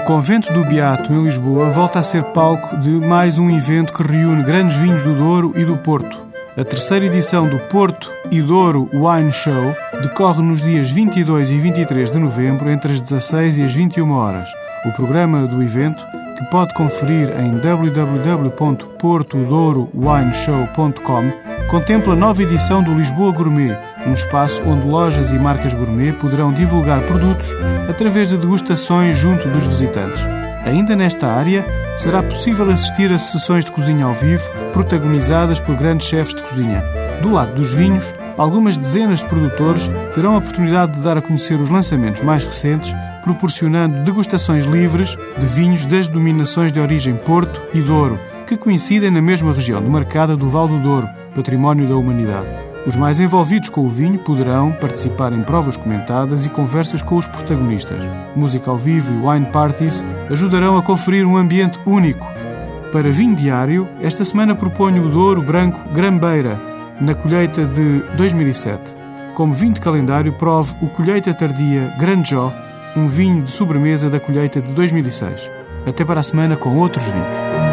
O Convento do Beato, em Lisboa, volta a ser palco de mais um evento que reúne grandes vinhos do Douro e do Porto. A terceira edição do Porto e Douro Wine Show decorre nos dias 22 e 23 de novembro, entre as 16 e as 21 horas. O programa do evento, que pode conferir em www.portodourowineshow.com, contempla a nova edição do Lisboa Gourmet, um espaço onde lojas e marcas gourmet poderão divulgar produtos através de degustações junto dos visitantes. Ainda nesta área, será possível assistir a sessões de cozinha ao vivo protagonizadas por grandes chefes de cozinha. Do lado dos vinhos, algumas dezenas de produtores terão a oportunidade de dar a conhecer os lançamentos mais recentes, proporcionando degustações livres de vinhos das dominações de origem Porto e Douro, que coincidem na mesma região demarcada do Val do Douro, património da humanidade. Os mais envolvidos com o vinho poderão participar em provas comentadas e conversas com os protagonistas. Música ao vivo e wine parties ajudarão a conferir um ambiente único. Para vinho diário, esta semana proponho o Douro Branco Grambeira, na colheita de 2007. Como vinho de calendário, prove o Colheita Tardia Grandjó, um vinho de sobremesa da colheita de 2006. Até para a semana com outros vinhos.